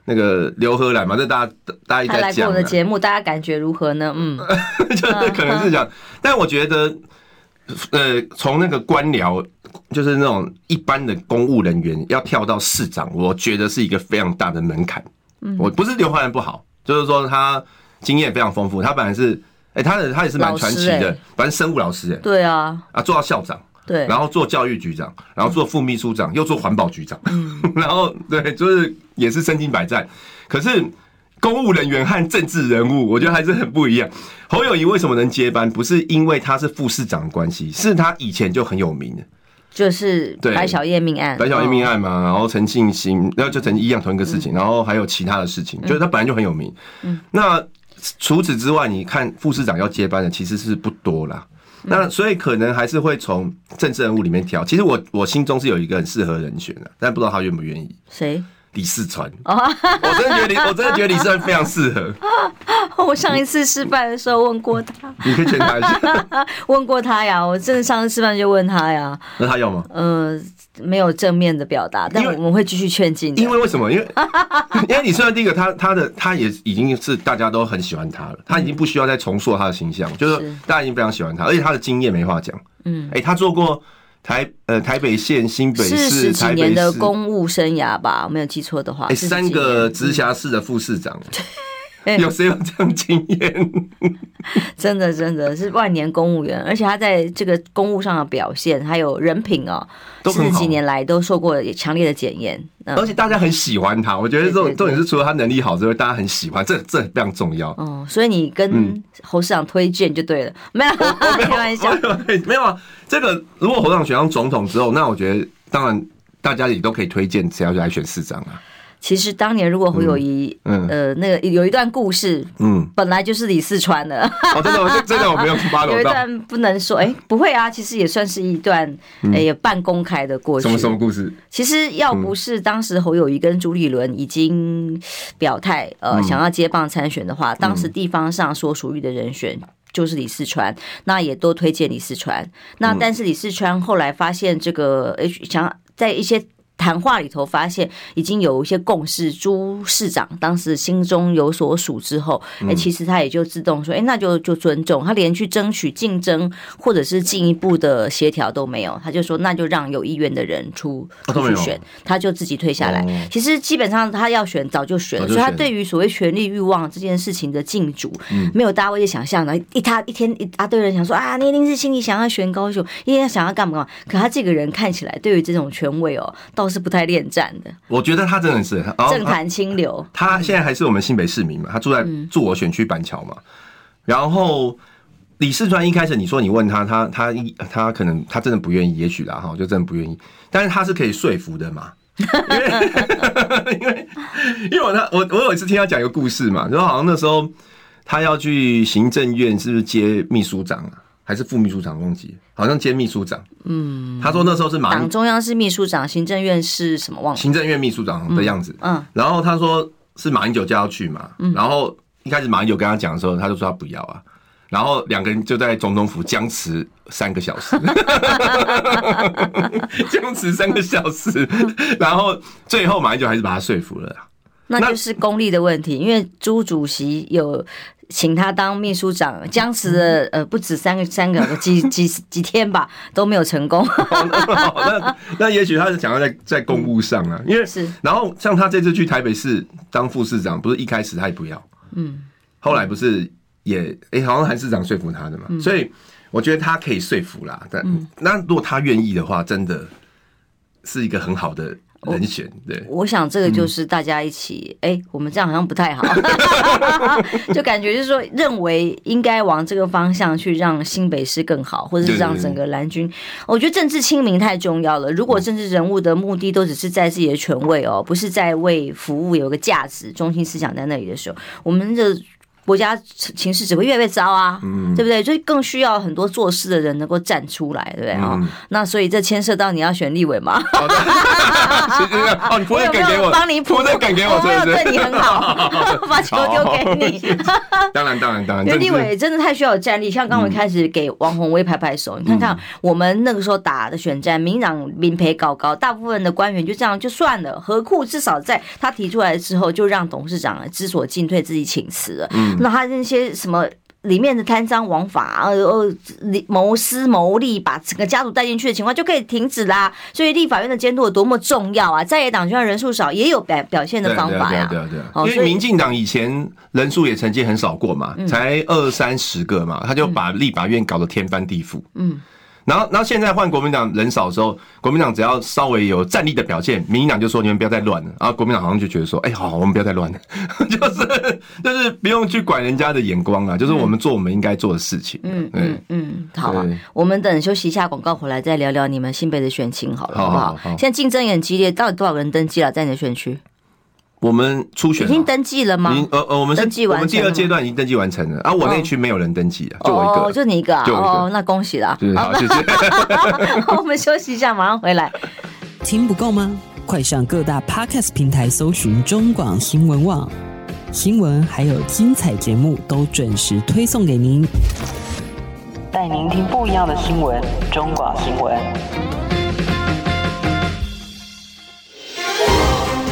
那个刘荷兰嘛，这大家大家一直在讲。他来过我的节目，大家感觉如何呢？嗯，就是可能是讲，但我觉得，呃，从那个官僚，就是那种一般的公务人员要跳到市长，我觉得是一个非常大的门槛。嗯，我不是刘荷兰不好，就是说他经验非常丰富，他本来是。哎，他的他也是蛮传奇的，反正生物老师哎，对啊，啊做到校长，对，然后做教育局长，然后做副秘书长，又做环保局长，然后对，就是也是身经百战。可是公务人员和政治人物，我觉得还是很不一样。侯友谊为什么能接班？不是因为他是副市长的关系，是他以前就很有名的，就是白小燕命案，白小燕命案嘛，然后陈庆兴，然后就陈一样同一个事情，然后还有其他的事情，就是他本来就很有名。嗯，那。除此之外，你看副市长要接班的其实是不多啦。那所以可能还是会从政治人物里面挑。其实我我心中是有一个很适合人选的，但不知道他愿不愿意。谁？李四川。我真的觉得李，我真的觉得李四川非常适合。我上一次示范的时候问过他，你可以劝他一下。问过他呀，我真的上次吃饭就问他呀。那他要吗？嗯、呃。没有正面的表达，但我们会继续劝进。因为为什么？因为 因为你虽然第一个，他他的他也已经是大家都很喜欢他了，他已经不需要再重塑他的形象，就是大家已经非常喜欢他，而且他的经验没话讲。嗯，哎，他做过台呃台北县、新北市、十几年的公务生涯吧，我没有记错的话，哎，三个直辖市的副市长。有谁有这样经验？真的，真的是万年公务员，而且他在这个公务上的表现还有人品哦，四十几年来都受过强烈的检验。嗯、而且大家很喜欢他，我觉得这种重点是除了他能力好之外，大家很喜欢，这这非常重要。哦，所以你跟侯市长推荐就对了，嗯、没有 开玩笑，没有啊。这个如果侯市长选上总统之后，那我觉得当然大家也都可以推荐只要来选市长啊。其实当年如果侯友谊，嗯，呃，那个有一段故事，嗯，本来就是李四川的。哦，真的，我真的我没有发有一段不能说，哎，不会啊，其实也算是一段，哎，也半公开的过去。什么什么故事？其实要不是当时侯友谊跟朱立伦已经表态，呃，想要接棒参选的话，当时地方上所属于的人选就是李四川，那也都推荐李四川。那但是李四川后来发现这个，哎，想在一些。谈话里头发现已经有一些共识，朱市长当时心中有所属之后，哎，其实他也就自动说，哎，那就就尊重他，连去争取竞争或者是进一步的协调都没有，他就说那就让有意愿的人出出去选，他就自己退下来。其实基本上他要选早就选了，所以他对于所谓权力欲望这件事情的竞逐，没有大家会想象的，一他一天一大堆人想说啊，你一定是心里想要选高雄，一天想要干嘛干嘛，可他这个人看起来对于这种权位哦，到。是不太恋战的，我觉得他真的是政坛清流。他现在还是我们新北市民嘛，他住在住我选区板桥嘛。然后李世川一开始你说你问他，他他一他可能他真的不愿意，也许啦哈，就真的不愿意。但是他是可以说服的嘛，因为 因为因为我他我我有一次听他讲一个故事嘛，就好像那时候他要去行政院，是不是接秘书长啊？还是副秘书长忘记，好像兼秘书长。嗯，他说那时候是马党中央是秘书长，行政院是什么忘了？行政院秘书长的样子。嗯，然后他说是马英九叫他去嘛。嗯，然后一开始马英九跟他讲的时候，他就说他不要啊。然后两个人就在总统府僵持三个小时 僵持三个小时，然后最后马英九还是把他说服了。那就是功力的问题，因为朱主席有请他当秘书长，僵持了呃不止三个三个几 几几天吧，都没有成功。那那也许他是想要在在公务上啊，因为是。然后像他这次去台北市当副市长，不是一开始他也不要，嗯，后来不是也哎好像韩市长说服他的嘛，所以我觉得他可以说服啦。但那如果他愿意的话，真的是一个很好的。人选对，我想这个就是大家一起，哎、嗯欸，我们这样好像不太好，就感觉就是说，认为应该往这个方向去，让新北市更好，或者是让整个蓝军。我觉得政治清明太重要了。如果政治人物的目的都只是在自己的权位哦，不是在为服务有个价值、中心思想在那里的时候，我们的。国家情势只会越来越糟啊，对不对？所以更需要很多做事的人能够站出来，对不对啊？那所以这牵涉到你要选立委嘛？哦，你不会给给我，帮你铺的给给我，没有对你很好，把球丢给你。当然当然当然，因为立委真的太需要有战力。像刚刚我一开始给王宏威拍拍手，你看看我们那个时候打的选战，民党民陪高高，大部分的官员就这样就算了。何库至少在他提出来之后，就让董事长知所进退，自己请辞了。那他那些什么里面的贪赃枉法，呃呃，谋私谋利，把整个家族带进去的情况就可以停止啦。所以立法院的监督有多么重要啊！在野党就算人数少，也有表表现的方法呀。对啊对对，因为民进党以前人数也曾经很少过嘛，才二三十个嘛，他就把立法院搞得天翻地覆。嗯。然后，然后现在换国民党人少的时候，国民党只要稍微有战力的表现，民进党就说你们不要再乱了。然后国民党好像就觉得说，哎，好，好，我们不要再乱了，就是就是不用去管人家的眼光啊，就是我们做我们应该做的事情。嗯嗯嗯，好啊，我们等休息一下广告回来再聊聊你们新北的选情好了，好不好？现在竞争也很激烈，到底多少个人登记了在你的选区？我们初选已经登记了吗？呃呃，我们登记完，我们第二阶段已经登记完成了。啊，我那区没有人登记啊，就我一个，就你一个啊。哦，那恭喜了。好，谢谢。我们休息一下，马上回来。听不够吗？快上各大 Podcast 平台搜寻中广新闻网，新闻还有精彩节目都准时推送给您，带您听不一样的新闻。中广新闻。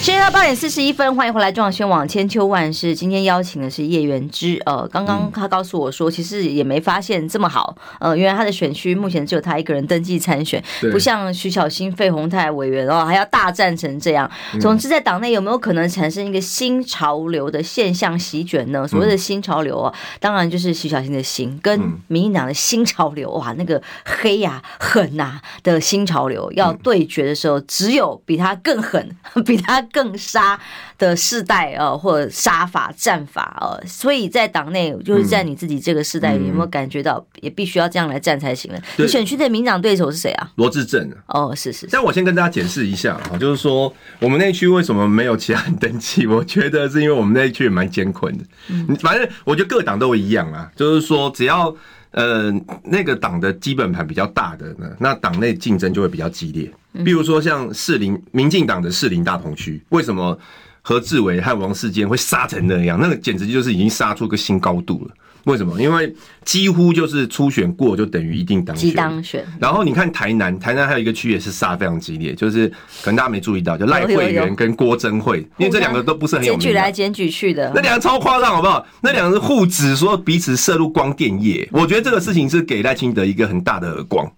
现在八点四十一分，欢迎回来，中广宣网千秋万世。今天邀请的是叶元之，呃，刚刚他告诉我说，其实也没发现这么好，呃，原来他的选区目前只有他一个人登记参选，不像徐小新、费鸿泰委员哦，还要大战成这样。总之，在党内有没有可能产生一个新潮流的现象席卷呢？所谓的新潮流啊，当然就是徐小新的新跟民进党的新潮流，哇，那个黑呀、啊、狠呐、啊、的新潮流要对决的时候，只有比他更狠，比他。更杀的世代呃，或者杀法战法呃，所以在党内，就是在你自己这个世代里，有没有感觉到也必须要这样来战才行了？你选区的民党对手是谁啊？罗志正。哦，是是。但我先跟大家解释一下啊，就是说我们那区为什么没有其他人登记？我觉得是因为我们那一区也蛮艰困的。嗯，反正我觉得各党都一样啊，就是说只要呃那个党的基本盘比较大的呢，那党内竞争就会比较激烈。比如说像士林民进党的士林大同区，为什么何志伟和王世坚会杀成那样？那个简直就是已经杀出个新高度了。为什么？因为几乎就是初选过就等于一定当选。当选。然后你看台南，台南还有一个区也是杀非常激烈，就是可能大家没注意到，就赖慧媛跟郭珍惠，因为这两个都不是很有名。检举来检举去的，那两个超夸张，好不好？那两个是互指说彼此涉入光电业，我觉得这个事情是给赖清德一个很大的耳光，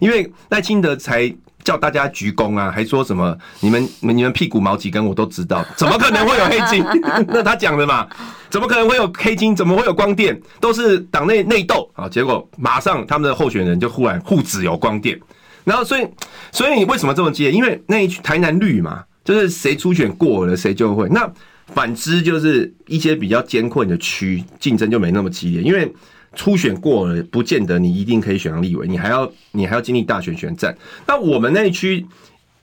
因为赖清德才。叫大家鞠躬啊，还说什么你们你们屁股毛几根我都知道，怎么可能会有黑金？那他讲的嘛，怎么可能会有黑金？怎么会有光电？都是党内内斗啊！结果马上他们的候选人就忽然互指有光电，然后所以所以你为什么这么激烈？因为那一区台南绿嘛，就是谁初选过了谁就会。那反之就是一些比较艰困的区，竞争就没那么激烈，因为。初选过了，不见得你一定可以选上立委，你还要你还要经历大选选战。那我们那一区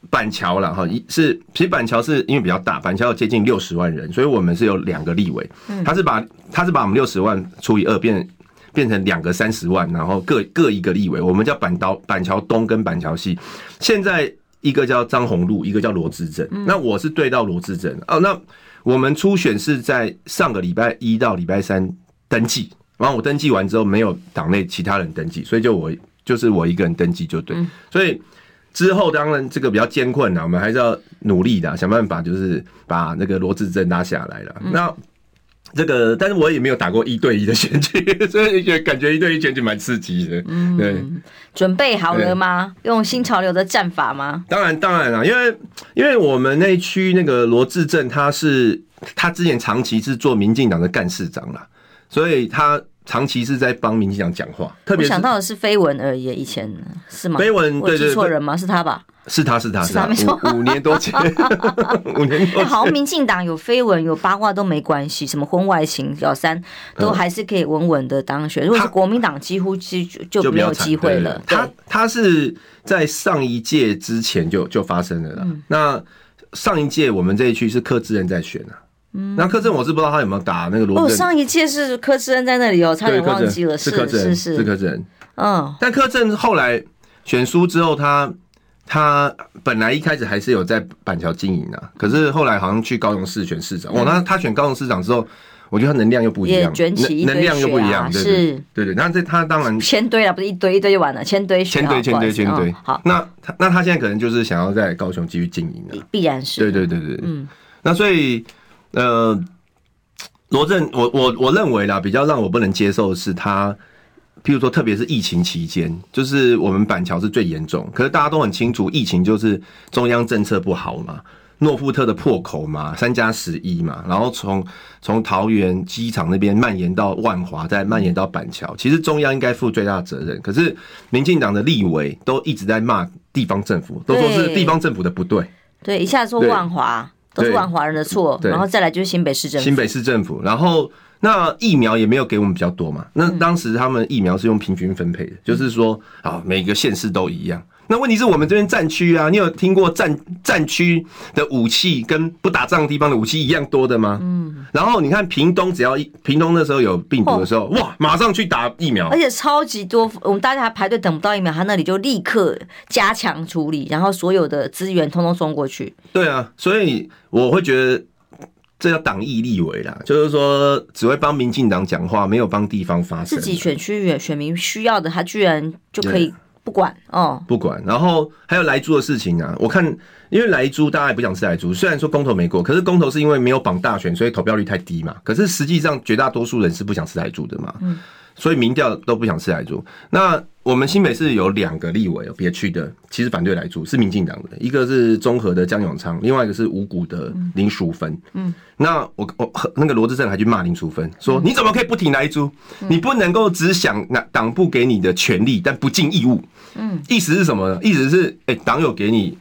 板桥了哈，一是其实板桥是因为比较大，板桥有接近六十万人，所以我们是有两个立委。他是把他是把我们六十万除以二变变成两个三十万，然后各各一个立委，我们叫板刀板桥东跟板桥西。现在一个叫张宏禄，一个叫罗志正。那我是对到罗志正哦。那我们初选是在上个礼拜一到礼拜三登记。然后我登记完之后，没有党内其他人登记，所以就我就是我一个人登记就对。所以之后当然这个比较艰困了，我们还是要努力的，想办法就是把那个罗志正拉下来了。那这个，但是我也没有打过一对一的选举，所以也感觉一对一选举蛮刺激的。嗯，对，准备好了吗？用新潮流的战法吗？当然，当然了，因为因为我们那区那个罗志正，他是他之前长期是做民进党的干事长啦。所以他长期是在帮民进党讲话，特别想到的是绯闻而已，以前是吗？绯闻对对，错人吗？是他吧？是他是他是他没错，五年多前，五年多前。好，民进党有绯闻有八卦都没关系，什么婚外情小三都还是可以稳稳的当选。如果是国民党，几乎就就没有机会了。他他是在上一届之前就就发生了了。那上一届我们这一区是柯志恩在选啊。嗯，那柯震我是不知道他有没有打那个罗。哦，上一届是柯志恩在那里哦，差点忘记了，是是是是柯震恩。嗯，但柯震后来选书之后，他他本来一开始还是有在板桥经营的，可是后来好像去高雄市选市长。哦，那他选高雄市长之后，我觉得他能量又不一样，卷起能量又不一样，是，对对。那这他当然千堆了，不是一堆一堆就完了，千堆千堆千堆千堆。好，那他那他现在可能就是想要在高雄继续经营了，必然是。对对对对，嗯，那所以。呃，罗正，我我我认为啦，比较让我不能接受的是他，譬如说，特别是疫情期间，就是我们板桥是最严重，可是大家都很清楚，疫情就是中央政策不好嘛，诺富特的破口嘛，三加十一嘛，然后从从桃园机场那边蔓延到万华，再蔓延到板桥，其实中央应该负最大的责任，可是民进党的立委都一直在骂地方政府，都说是地方政府的不对，对，一下说万华。都是万华人的错，然后再来就是新北市政府。新北市政府，然后那疫苗也没有给我们比较多嘛？那当时他们疫苗是用平均分配的，就是说啊，每个县市都一样。那问题是我们这边战区啊，你有听过战战区的武器跟不打仗的地方的武器一样多的吗？嗯。然后你看屏东，只要一屏东那时候有病毒的时候，哇，马上去打疫苗，而且超级多，我们大家还排队等不到疫苗，他那里就立刻加强处理，然后所有的资源通通送过去。对啊，所以我会觉得这叫党意立为啦，就是说只会帮民进党讲话，没有帮地方发声。自己选区选民需要的，他居然就可以。不管哦，不管。然后还有来做的事情啊，我看因为莱猪大家也不想吃莱猪，虽然说公投没过，可是公投是因为没有绑大选，所以投票率太低嘛。可是实际上绝大多数人是不想吃莱猪的嘛。嗯。所以民调都不想吃莱猪。那我们新北市有两个立委，别区的，其实反对莱猪是民进党的，一个是中和的江永昌，另外一个是五股的林淑芬。嗯，那我我那个罗志正还去骂林淑芬，说你怎么可以不挺莱猪？你不能够只想拿党部给你的权利，但不尽义务。嗯，意思是什么呢？意思是，哎，党有给你。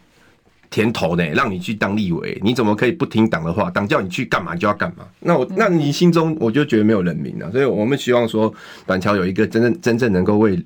甜头呢，让你去当立委，你怎么可以不听党的话？党叫你去干嘛，就要干嘛。那我，那你心中我就觉得没有人民了。所以我们希望说，板桥有一个真正真正能够为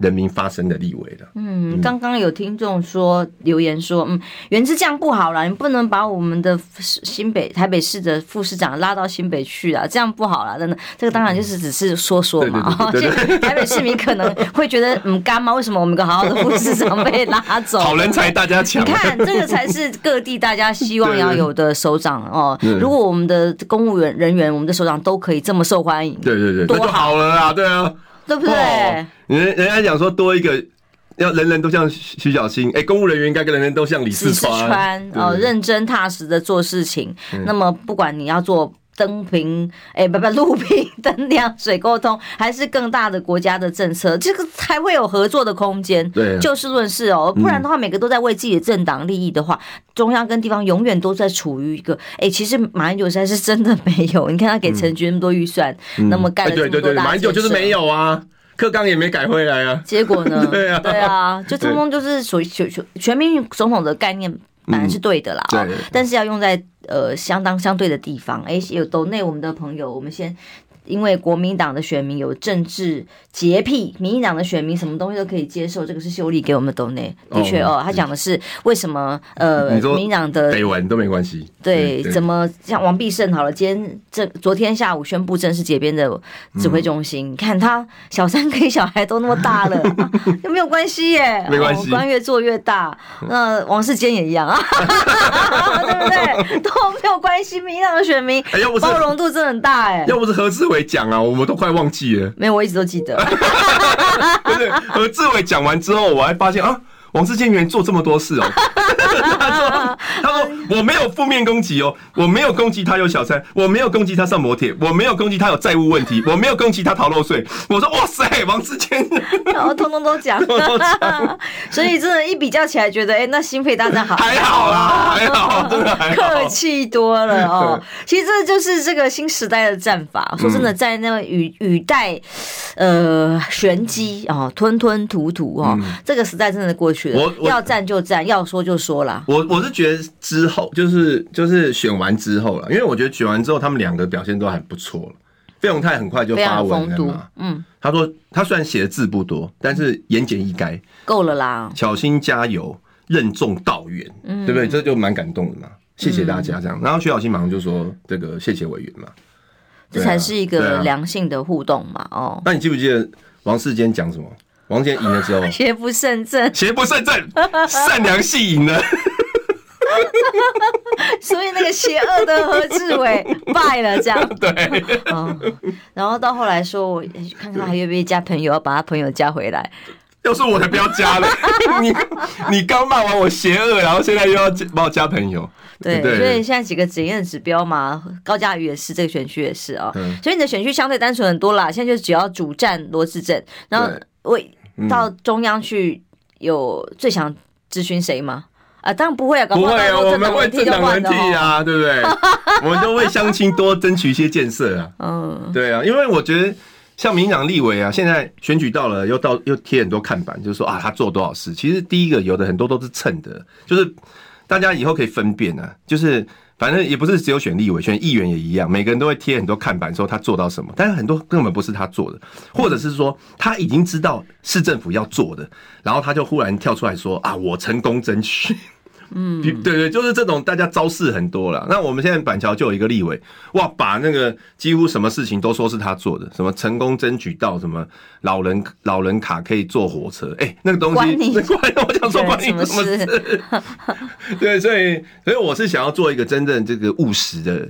人民发声的立委了。嗯，刚刚有听众说留言说，嗯，原之这样不好了，你不能把我们的新北台北市的副市长拉到新北去啊，这样不好了，真的。这个当然就是只是说说嘛。台北市民可能会觉得，嗯，干吗？为什么我们一个好好的副市长被拉走？好人才大家抢。你看这个。才是各地大家希望要有的首长哦。如果我们的公务员人员，我们的首长都可以这么受欢迎，对对对，多好了啊！对啊，对不对？人人家讲说多一个，要人人都像徐小新，哎，公务人员应该跟人人都像李四川哦，认真踏实的做事情。那么不管你要做。灯瓶，哎、欸，不不，路平灯亮，水沟通，还是更大的国家的政策，这个才会有合作的空间。对，就事论事哦，不然的话，每个都在为自己的政党利益的话，嗯、中央跟地方永远都在处于一个，哎、欸，其实马英九现在是真的没有。你看他给陈菊那么多预算，嗯、那么干了这么多大、欸、对对对，马英九就是没有啊，课纲也没改回来啊。结果呢？对啊，对啊，就通通就是属于全全全民总统的概念。反而是对的啦，哦，但是要用在呃相当相对的地方。哎，有抖内我们的朋友，我们先。因为国民党的选民有政治洁癖，民进党的选民什么东西都可以接受，这个是秀丽给我们的抖内，的确哦，他讲的是为什么呃，民进党的绯闻都没关系，对，怎么像王必胜好了，今天这昨天下午宣布正式解编的指挥中心，你看他小三跟小孩都那么大了，又没有关系耶，没关系，官越做越大，那王世坚也一样啊，对不对？都没有关系，民进党的选民包容度真的很大哎，要不是何志伟。讲啊，我们都快忘记了。没有，我一直都记得。对对，何志伟讲完之后，我还发现啊。王世坚原来做这么多事哦，他说：“他说我没有负面攻击哦，我没有攻击他有小三，我没有攻击他上摩铁，我没有攻击他有债务问题，我没有攻击他逃漏税。”我说：“哇塞，王世坚，然后通通都讲，所以真的，一比较起来，觉得哎，那新北大战好。还好啦，还好，真的还好，客气多了哦。其实这就是这个新时代的战法。说真的，在那个语语带呃玄机哦，吞吞吐吐哦，这个时代真的过去。”我，我要站就站，要说就说了。我我是觉得之后就是就是选完之后了，因为我觉得选完之后他们两个表现都还不错了。费永泰很快就发文了嘛，嗯，他说他虽然写的字不多，但是言简意赅，够了啦。小心加油，任重道远，嗯，对不对？这就蛮感动的嘛。谢谢大家这样。然后徐小新马上就说这个谢谢委员嘛，这才是一个良性的互动嘛。哦，那你记不记得王世坚讲什么？王建赢了之后，邪不胜正，邪不胜正，善良系赢了。所以那个邪恶的何志伟败了，这样 对。哦，然后到后来说，我看看他还愿不愿意加朋友，要把他朋友加回来。要是我才不要加了。你你刚骂完我邪恶，然后现在又要帮我加朋友。对，对所以现在几个检验指标嘛，高嘉瑜也是，这个选区也是啊。嗯、所以你的选区相对单纯很多啦。现在就只要主战罗志正，然后。会到中央去有最想咨询谁吗？啊，当然不会啊，搞不会啊，我们会政党人替啊，对不对？我们都为乡亲多争取一些建设啊。嗯，对啊，因为我觉得像民进党立委啊，现在选举到了，又到又贴很多看板，就是说啊，他做多少事。其实第一个有的很多都是蹭的，就是大家以后可以分辨啊，就是。反正也不是只有选立委，选议员也一样，每个人都会贴很多看板说他做到什么，但是很多根本不是他做的，或者是说他已经知道市政府要做的，然后他就忽然跳出来说啊，我成功争取。嗯，对对，就是这种大家招式很多了。那我们现在板桥就有一个立委，哇，把那个几乎什么事情都说是他做的，什么成功争取到什么老人老人卡可以坐火车，哎，那个东西，那关我想说关你什么事？对，所以所以我是想要做一个真正这个务实的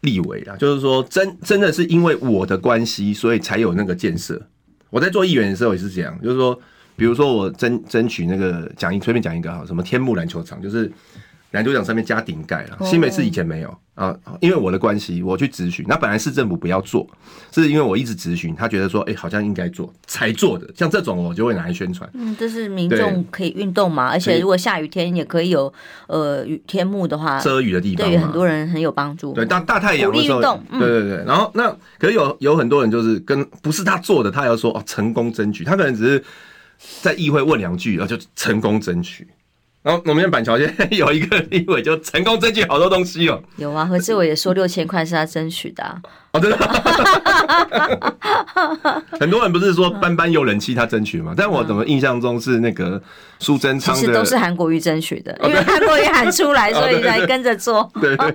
立委啊，就是说真真的是因为我的关系，所以才有那个建设。我在做议员的时候也是这样，就是说。比如说我争争取那个讲一，随便讲一个哈，什么天幕篮球场，就是。篮球场上面加顶盖了，新北市以前没有啊，因为我的关系，我去咨询。那本来市政府不要做，是因为我一直咨询，他觉得说，哎、欸，好像应该做才做的。像这种，我就会拿来宣传。嗯，这是民众可以运动嘛，而且如果下雨天也可以有呃雨天幕的话，遮雨的地方，对很多人很有帮助。对，大大太阳的时候，对对对。然后那可是有有很多人就是跟不是他做的，他要说哦成功争取，他可能只是在议会问两句，然后就成功争取。然后我们板桥现在有一个立委，就成功争取好多东西哦。有啊，何志伟也说六千块是他争取的。哦，真的。很多人不是说班班有人气他争取嘛？但我怎么印象中是那个苏贞昌的，其实都是韩国瑜争取的，因为韩国瑜喊出来，所以才跟着做。对 对。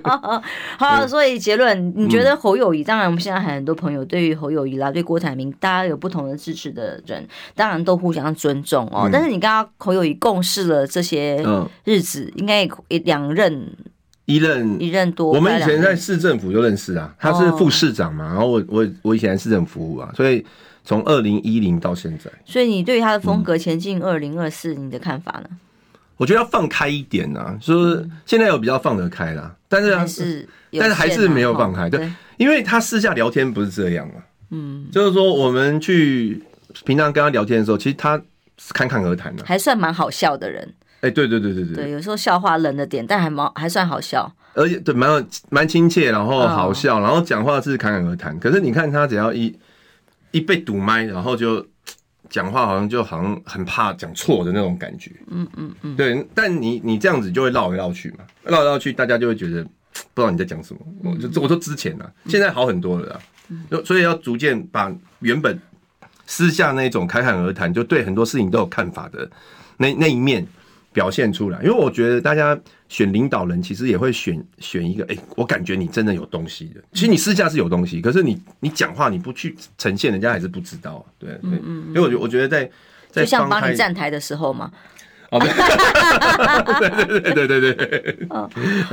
好，所以结论，你觉得侯友谊？当然，我们现在很多朋友对于侯友谊啦，对郭台铭，大家有不同的支持的人，当然都互相尊重哦。但是你刚刚侯友谊共事了这些。嗯，日子应该也两任，一任一任多。我们以前在市政府就认识啊，他是副市长嘛，然后我我我以前在市政府服务啊，所以从二零一零到现在。所以你对他的风格前进二零二四，你的看法呢？我觉得要放开一点啊，就是现在有比较放得开啦，但是还是但是还是没有放开，对，因为他私下聊天不是这样啊，嗯，就是说我们去平常跟他聊天的时候，其实他侃侃而谈的，还算蛮好笑的人。哎，对对对对对，对，有时候笑话冷了点，但还蛮还算好笑，而且对蛮有蛮亲切，然后好笑，然后讲话是侃侃而谈。可是你看他只要一一被堵麦，然后就讲话好像就好像很怕讲错的那种感觉。嗯嗯嗯，对。但你你这样子就会绕来绕去嘛，绕来绕去，大家就会觉得不知道你在讲什么。我就我说之前呢，现在好很多了啦，所以要逐渐把原本私下那种侃侃而谈，就对很多事情都有看法的那那一面。表现出来，因为我觉得大家选领导人，其实也会选选一个，哎、欸，我感觉你真的有东西的。其实你私下是有东西，可是你你讲话你不去呈现，人家还是不知道。对对，嗯嗯嗯，所以我觉我觉得在在就像帮你站台的时候嘛。哦，对对对对对对。哦，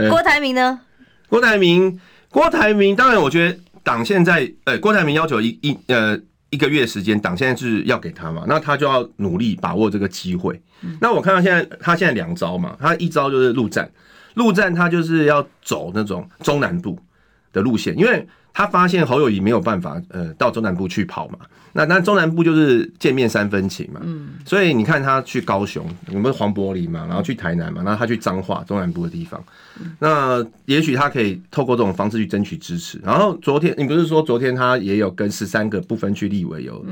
郭台铭呢？郭台铭，郭台铭，当然我觉得党现在，呃，郭台铭要求一一呃。一个月时间，党现在是要给他嘛？那他就要努力把握这个机会。那我看到现在，他现在两招嘛，他一招就是陆战，陆战他就是要走那种中南部的路线，因为他发现侯友谊没有办法呃到中南部去跑嘛。那那中南部就是见面三分情嘛，嗯，所以你看他去高雄，有没有黄柏林嘛？然后去台南嘛，然后他去彰化中南部的地方，那也许他可以透过这种方式去争取支持。然后昨天你不是说昨天他也有跟十三个不分区立委有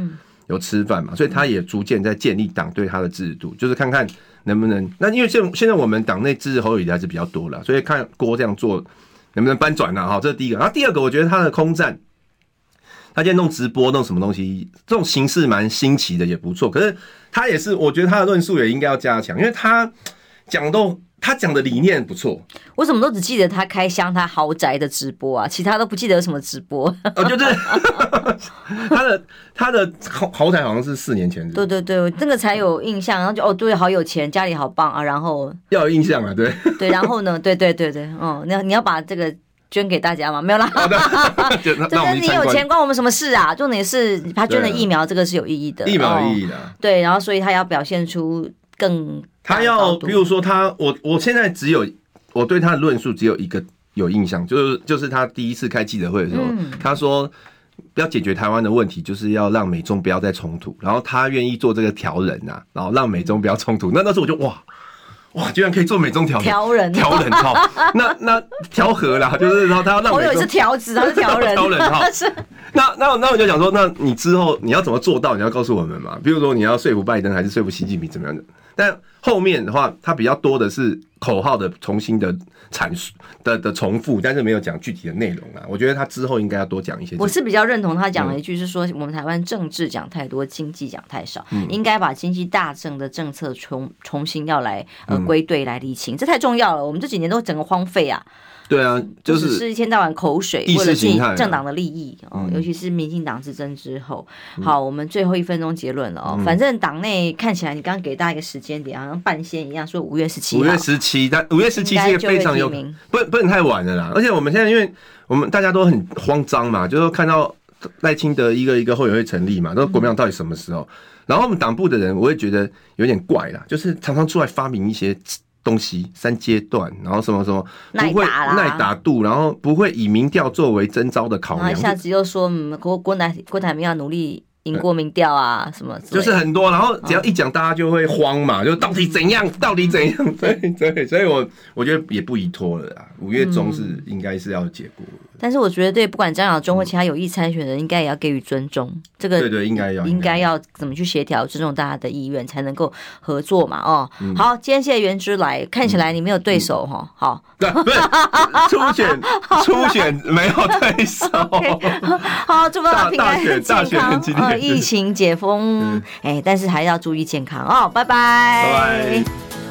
有吃饭嘛？所以他也逐渐在建立党对他的制度，就是看看能不能。那因为现现在我们党内支持侯友谊还是比较多了，所以看郭这样做能不能搬转呢？哈，这是第一个。然后第二个，我觉得他的空战。他现在弄直播，弄什么东西？这种形式蛮新奇的，也不错。可是他也是，我觉得他的论述也应该要加强，因为他讲都他讲的理念不错。我怎么都只记得他开箱他豪宅的直播啊，其他都不记得有什么直播。哦，就是 他的他的豪豪宅好像是四年前。对对对，这个才有印象，然后就哦，对，好有钱，家里好棒啊，然后要有印象啊，对对，然后呢，对对对对，哦，你要你要把这个。捐给大家吗？没有啦，就是 你有钱关我们什么事啊？重点是他捐的疫苗，这个是有意义的，疫苗有意义的。对，然后所以他要表现出更，他要比如说他，我我现在只有我对他的论述只有一个有印象，就是就是他第一次开记者会的时候，他说要解决台湾的问题，就是要让美中不要再冲突，然后他愿意做这个调人呐，然后让美中不要冲突。那那时候我就哇。哇，居然可以做美中调调人调人哈，那那调和啦，就是说他要让我以为是调子，他是 调人调人哈。是那那那我就想说，那你之后你要怎么做到？你要告诉我们嘛。比如说你要说服拜登，还是说服习近平怎么样的？但后面的话，他比较多的是口号的重新的阐述的的重复，但是没有讲具体的内容啊。我觉得他之后应该要多讲一些。我是比较认同他讲了一句，是说我们台湾政治讲太多，经济讲太少，应该把经济大政的政策重重新要来呃归队来厘清，这太重要了。我们这几年都整个荒废啊。对啊，就是是一天到晚口水，为了自己政党的利益哦，尤其是民进党执政之后。好，我们最后一分钟结论了哦。反正党内看起来，你刚刚给大家一个时间点，好像半仙一样，说五月十七。五月十七，但五月十七是一个非常有不不能太晚了啦。而且我们现在因为我们大家都很慌张嘛，就是看到赖清德一个一个后援会成立嘛，那国民党到底什么时候？然后我们党部的人，我也觉得有点怪啦，就是常常出来发明一些东西，三阶段，然后什么什么不会耐打度，然后不会以民调作为征招的考量，一下子又说郭郭台郭台铭要努力。赢过民调啊，什么就是很多，然后只要一讲，大家就会慌嘛，就到底怎样，到底怎样？对对，所以我我觉得也不宜拖了啊，五月中是应该是要结果。但是我觉得，对，不管张亚中或其他有意参选的人，应该也要给予尊重。这个对对，应该要应该要怎么去协调，尊重大家的意愿，才能够合作嘛？哦，好，今天谢谢袁之来，看起来你没有对手哈。好，对，初选初选没有对手。好，祝福大家平安健康。大疫情解封，哎，但是还要注意健康哦。拜拜。拜拜。